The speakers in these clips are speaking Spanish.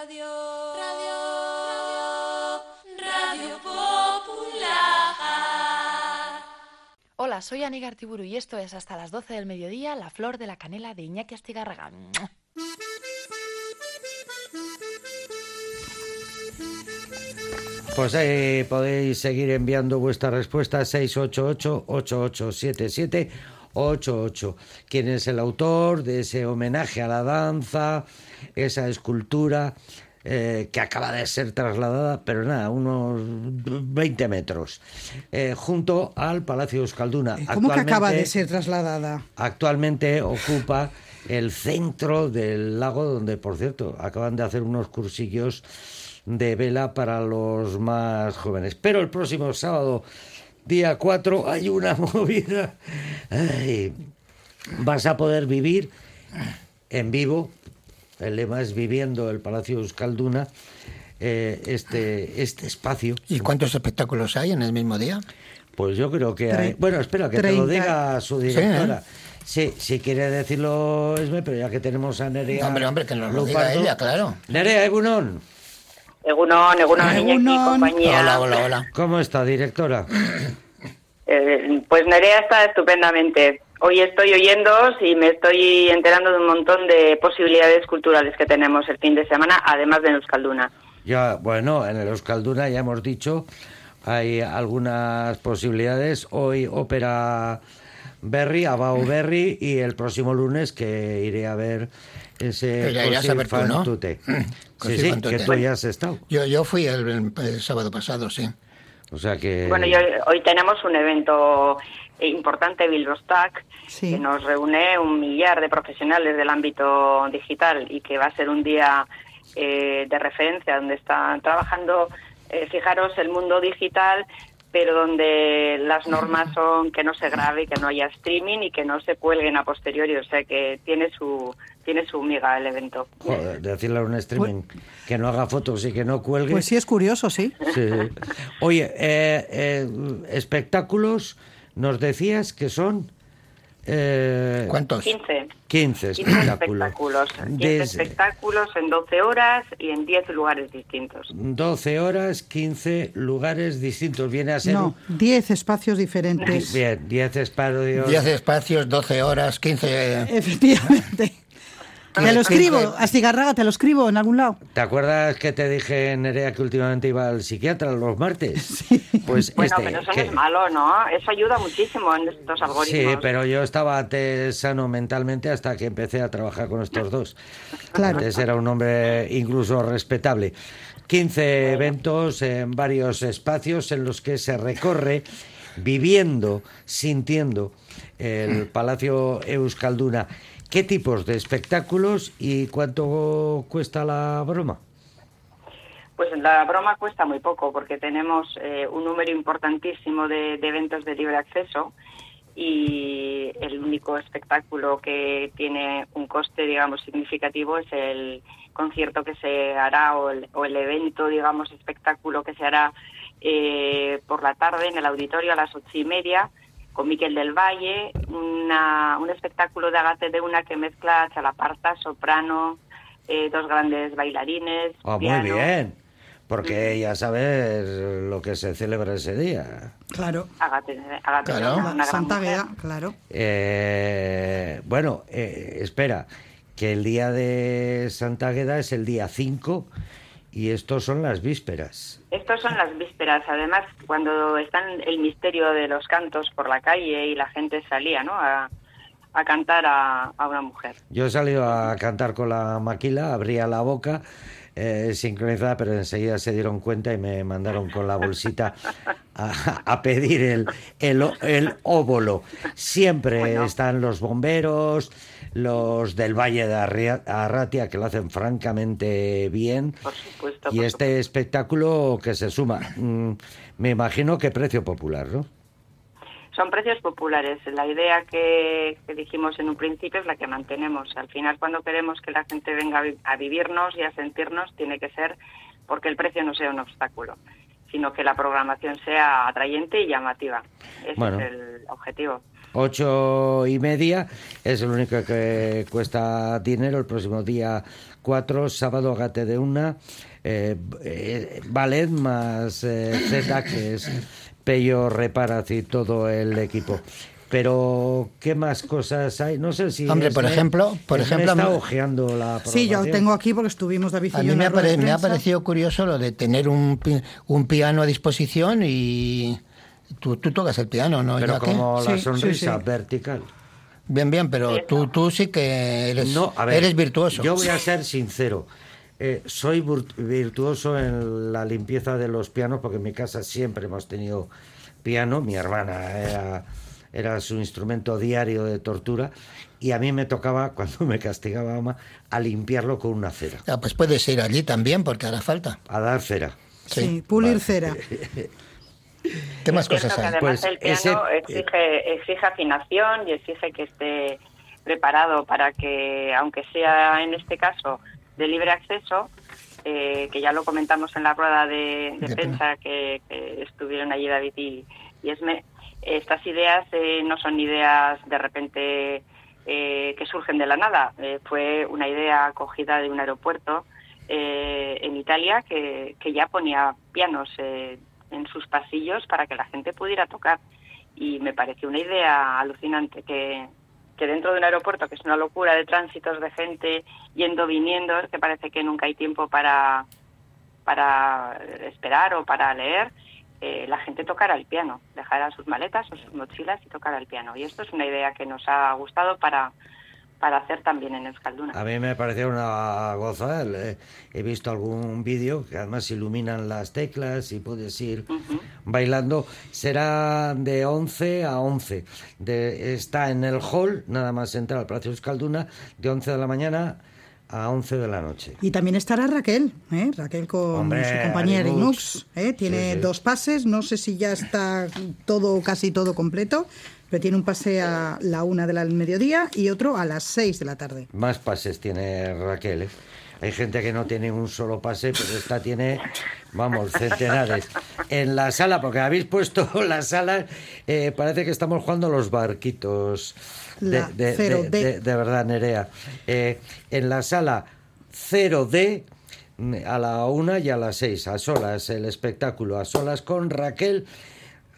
Radio, Radio, Radio, Popular. Hola, soy Ani Gartiburu y esto es hasta las 12 del mediodía La Flor de la Canela de Iñaki Astigarraga. Pues eh, podéis seguir enviando vuestra respuesta 688 8877 888. ¿Quién es el autor de ese homenaje a la danza, esa escultura eh, que acaba de ser trasladada, pero nada, unos 20 metros, eh, junto al Palacio Euskalduna? Eh, ¿Cómo que acaba de ser trasladada? Actualmente ocupa el centro del lago, donde, por cierto, acaban de hacer unos cursillos de vela para los más jóvenes. Pero el próximo sábado día 4, hay una movida. Ay, vas a poder vivir en vivo. El lema es viviendo el Palacio Euskalduna. eh, este, este espacio. ¿Y cuántos espectáculos hay en el mismo día? Pues yo creo que hay... Bueno, espera, que te lo 30. diga su directora. Sí, si quiere decirlo Esme, pero ya que tenemos a Nerea... Hombre, hombre, que nos lo diga ella, claro. Nerea Egunon, Egunon, Egunon, Iñaki, Egunon. compañía. Hola, hola, hola. ¿cómo está, directora? Eh, pues Nerea está estupendamente. Hoy estoy oyéndoos y me estoy enterando de un montón de posibilidades culturales que tenemos el fin de semana, además de en Euskalduna. Ya, bueno, en el Euskalduna ya hemos dicho, hay algunas posibilidades. Hoy ópera Berry, Abao Berry, y el próximo lunes que iré a ver ese Pero ya irás Così a ver tú, fan ¿no? Sí, sí, que tú ya has estado. Yo, yo fui el, el- el sábado pasado, sí. O sea que... Bueno, y hoy, hoy tenemos un evento importante, Bilbostack, Sí. que nos reúne un millar de profesionales del ámbito digital y que va a ser un día eh, de referencia donde están trabajando, eh, fijaros, el mundo digital, pero donde las normas son que no se grabe, que no haya streaming y que no se cuelguen a posteriori, o sea que tiene su tiene su miga el evento. Joder, decirle a un streaming que no haga fotos y que no cuelgue. Pues sí, es curioso, sí. Oye, eh, eh, espectáculos, nos decías que son eh, ¿Cuántos? 15. 15 15 espectáculos. espectáculos. 15 Desde espectáculos en 12 horas y en 10 lugares distintos. 12 horas, 15 lugares distintos. Viene a ser No, 10 espacios diferentes. bien, 10 espacios. 10 espacios, 12 horas, 15... Efectivamente. Te lo escribo, Astigarraga, te lo escribo en algún lado. ¿Te acuerdas que te dije, Nerea, que últimamente iba al psiquiatra los martes? Pues Bueno, este, pero eso que- no es malo, ¿no? Eso ayuda muchísimo en estos algoritmos. Sí, pero yo estaba sano mentalmente hasta que empecé a trabajar con estos dos. Claro. Antes era un hombre incluso respetable. 15 eventos en varios espacios en los que se recorre viviendo, sintiendo el Palacio Euskalduna. ¿Qué tipos de espectáculos y cuánto cuesta la broma? Pues la broma cuesta muy poco porque tenemos eh, un número importantísimo de, eventos de libre acceso y el único espectáculo que tiene un coste, digamos, significativo es el concierto que se hará o el, o el evento, digamos, espectáculo que se hará eh, por la tarde en el auditorio a las ocho y media con Miquel del Valle, una- un espectáculo de Agate de una que mezcla chalaparta, soprano, eh, dos grandes bailarines. Ah, muy bien, porque ya sabes lo que se celebra ese día. Claro. Agate, Agate Claro. una, una gran Santa mujer. Gueda, claro. Eh, bueno, eh, espera, que el día de Santa Agueda es el día 5 y estos son las vísperas. Estos son las vísperas. Además, cuando están el misterio de los cantos por la calle y la gente salía, ¿no? A, a cantar a, a una mujer. Yo he salido a cantar con la maquila, abría la boca eh, sincronizada, pero enseguida se dieron cuenta y me mandaron con la bolsita a, a pedir el, el, el óvulo. Siempre Bueno. están los bomberos, los del Valle de Arratia, que lo hacen francamente bien. Por supuesto. Y por este espectáculo que se suma, mm, me imagino que precio popular, ¿no? Son precios populares. La idea que, que dijimos en un principio es la que mantenemos. Al final, cuando queremos que la gente venga a vi- a vivirnos y a sentirnos, tiene que ser porque el precio no sea un obstáculo, sino que la programación sea atrayente y llamativa. Ese Bueno. es el objetivo. Ocho y media. Es el único que cuesta dinero. El próximo día 4, sábado, gate de una. Eh, eh, ballet más eh, Z, que es Pello Reparaz y todo el equipo. Pero, ¿qué más cosas hay? No sé si... Hombre, por Esme- ejemplo- por ejemplo, está a mí- ojeando la Sí, yo tengo aquí porque estuvimos David y A mí me ha, pare- me ha parecido curioso lo de tener un, un piano a disposición y tú, tú tocas el piano, ¿no? Pero como la Sí, sonrisa sí. vertical. Bien, bien, pero tú, tú sí que eres, No, a ver, eres virtuoso. Yo voy a ser sincero. Eh, soy vir- virtuoso en la limpieza de los pianos porque en mi casa siempre hemos tenido piano. Mi hermana era, era su instrumento diario de tortura y a mí me tocaba, cuando me castigaba mamá, a limpiarlo con una cera, Ah, pues puedes ir allí también porque hará falta. a dar cera. Sí, pulir cera. ¿Qué más cosas hay? además Pues el piano ese- exige, exige afinación y exige que esté preparado para que, aunque sea en este caso de libre acceso, eh, que ya lo comentamos en la rueda de, de De prensa que, que estuvieron allí David y, y Esme, estas ideas eh, no son ideas de repente eh, que surgen de la nada. Eh, fue una idea acogida de un aeropuerto eh, en Italia que, que ya ponía pianos eh, en sus pasillos para que la gente pudiera tocar. Y me pareció una idea alucinante que, que dentro de un aeropuerto, que es una locura de tránsitos de gente yendo, viniendo, que parece que nunca hay tiempo para, para esperar o para leer, eh, la gente tocara el piano, dejara sus maletas o sus mochilas y tocara el piano. Y esto es una idea que nos ha gustado para, para hacer también en Euskalduna. A mí me pareció una goza. le- He visto algún vídeo que además iluminan las teclas y puedes ir Ujú. bailando. Será de 11 a 11. De, está en el hall, nada más entrar al Palacio Euskalduna, de 11 de la mañana a 11 de la noche. Y también estará Raquel, ¿eh? Raquel con Hombre, su compañera. Inux. ¿eh? Tiene Sí, sí. dos pases, no sé si ya está todo, casi todo completo, pero tiene un pase a la una del mediodía y otro a las seis de la tarde. Más pases tiene Raquel. ¿eh? Hay gente que no tiene un solo pase, pero esta tiene, vamos, centenares. En la sala, porque habéis puesto la sala, eh, parece que estamos jugando los barquitos. De, La de- cero de- D. de- de verdad, Nerea. Eh, en la sala 0D, mm, a la una y a las seis, a solas, el espectáculo, a solas con Raquel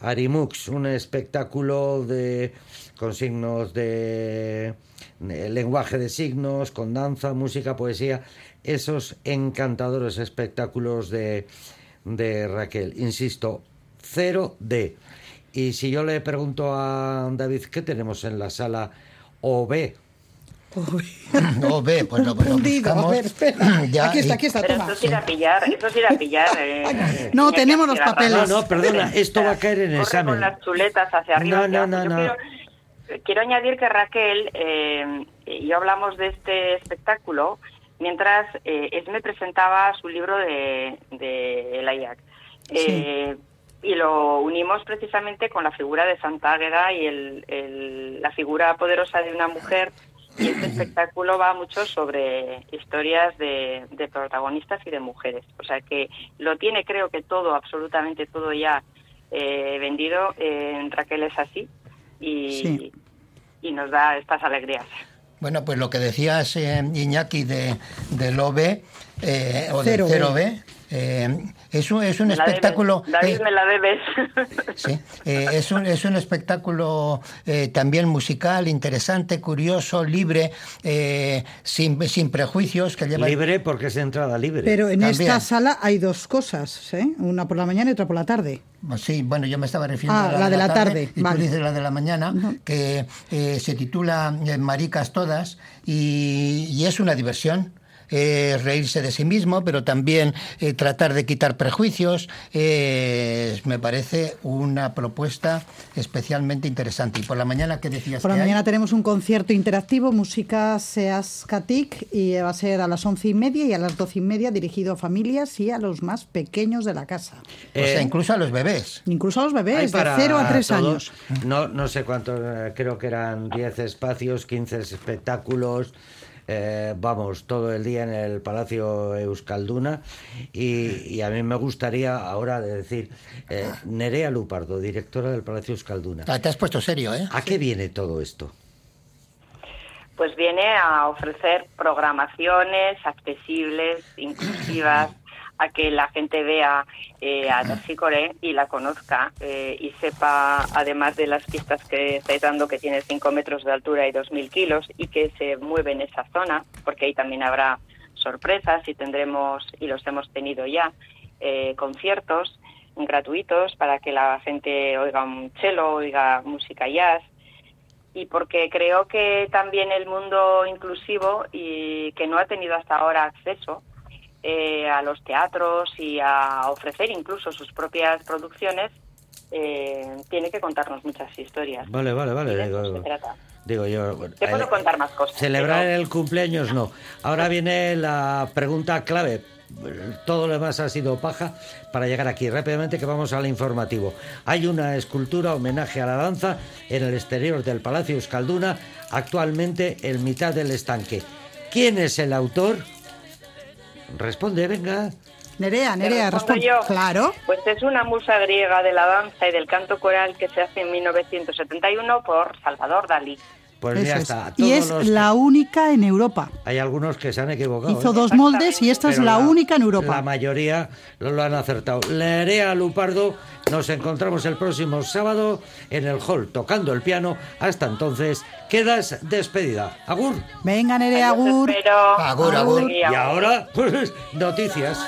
Arimux, un espectáculo de con signos de, lenguaje de signos, con danza, música, poesía, esos encantadores espectáculos de, de Raquel. Insisto, 0D. Y si yo le pregunto a David, ¿qué tenemos en la sala OB? No, ve, pues lo Hundido, a ver, espera. Ya, aquí está, aquí está, Pero toma. esto es ir a pillar, esto es ir a pillar. eh, No, Iñaki tenemos los papeles. No, no, perdona, esto va a caer en Corre examen. con las chuletas hacia arriba. No, no, no, no. Quiero, quiero añadir que Raquel eh, y yo hablamos de este espectáculo mientras eh, Esme presentaba su libro de, de El Ayac. Eh, Y lo unimos precisamente con la figura de Santa Águeda y el- el- la figura poderosa de una mujer. Y este espectáculo va mucho sobre historias de, de protagonistas y de mujeres. O sea que lo tiene, creo que todo, absolutamente todo ya eh, vendido. En Raquel es así y, Sí. y nos da estas alegrías. Bueno, pues lo que decías, eh, Iñaki, de, del OB eh, o Cero del B. 0B, eh, es un, es un espectáculo... debes. David, eh, me la debes. Sí, eh, es, un, es un espectáculo eh, también musical, interesante, curioso, libre, eh, sin, sin prejuicios, que lleva... Libre porque es entrada libre. Pero en También. esta sala hay dos cosas, ¿eh? Una por la mañana y otra por la tarde. Sí, bueno, yo me estaba refiriendo Ah, a la, la de la tarde, y vale. tú dices la de la mañana, que eh, se titula Maricas Todas y, y es una diversión. Eh, reírse de sí mismo, pero también eh, tratar de quitar prejuicios. eh, me parece una propuesta especialmente interesante. Y por la mañana, ¿qué decías? Por la que hay? mañana tenemos un concierto interactivo, música Seas Katik, y va a ser a las once y media y a las doce y media dirigido a familias y a los más pequeños de la casa. O sea, incluso a los bebés. Incluso a los bebés, de 0 a 3 todos. años. No, no sé cuántos, creo que eran 10 espacios, 15 espectáculos. Eh, vamos, todo el día en el Palacio Euskalduna y, y a mí me gustaría ahora de decir, eh, Nerea Lupardo, directora del Palacio Euskalduna. Ah, Te has puesto serio, ¿eh? ¿A qué viene todo esto? Pues viene a ofrecer programaciones accesibles, inclusivas, a que la gente vea eh, a Tercicore y la conozca eh, y sepa, además de las pistas que estáis dando, que tiene 5 metros de altura y 2.000 kilos y que se mueve en esa zona, porque ahí también habrá sorpresas y tendremos, y los hemos tenido ya, eh, conciertos gratuitos para que la gente oiga un cello, oiga música jazz, y porque creo que también el mundo inclusivo y que no ha tenido hasta ahora acceso eh, a los teatros y a ofrecer incluso sus propias producciones, eh, tiene que contarnos muchas historias. Vale, vale, vale. De Digo, se trata. digo yo. bueno, Te puedo eh, contar más cosas. Celebrar pero- el cumpleaños no. Ahora viene la pregunta clave. Todo lo demás ha sido paja para llegar aquí. Rápidamente que vamos al informativo. Hay una escultura homenaje a la danza en el exterior del Palacio Euskalduna, actualmente en mitad del estanque. ¿Quién es el autor? Responde, venga. Nerea, ¿Te Nerea, responde. yo? Claro. Pues es una musa griega de la danza y del canto coral que se hace en 1971 por Salvador Dalí. Pues Eso ya es. está. Y es los- la única en Europa. Hay algunos que se han equivocado. Hizo ¿eh? dos moldes y esta es la única en Europa. La mayoría lo, lo han acertado. Nerea Lupardo, nos encontramos el próximo sábado en el hall tocando el piano. Hasta entonces, quedas despedida. Agur. Venga, Nerea, Agur. Agur, agur. Y ahora, pues, noticias.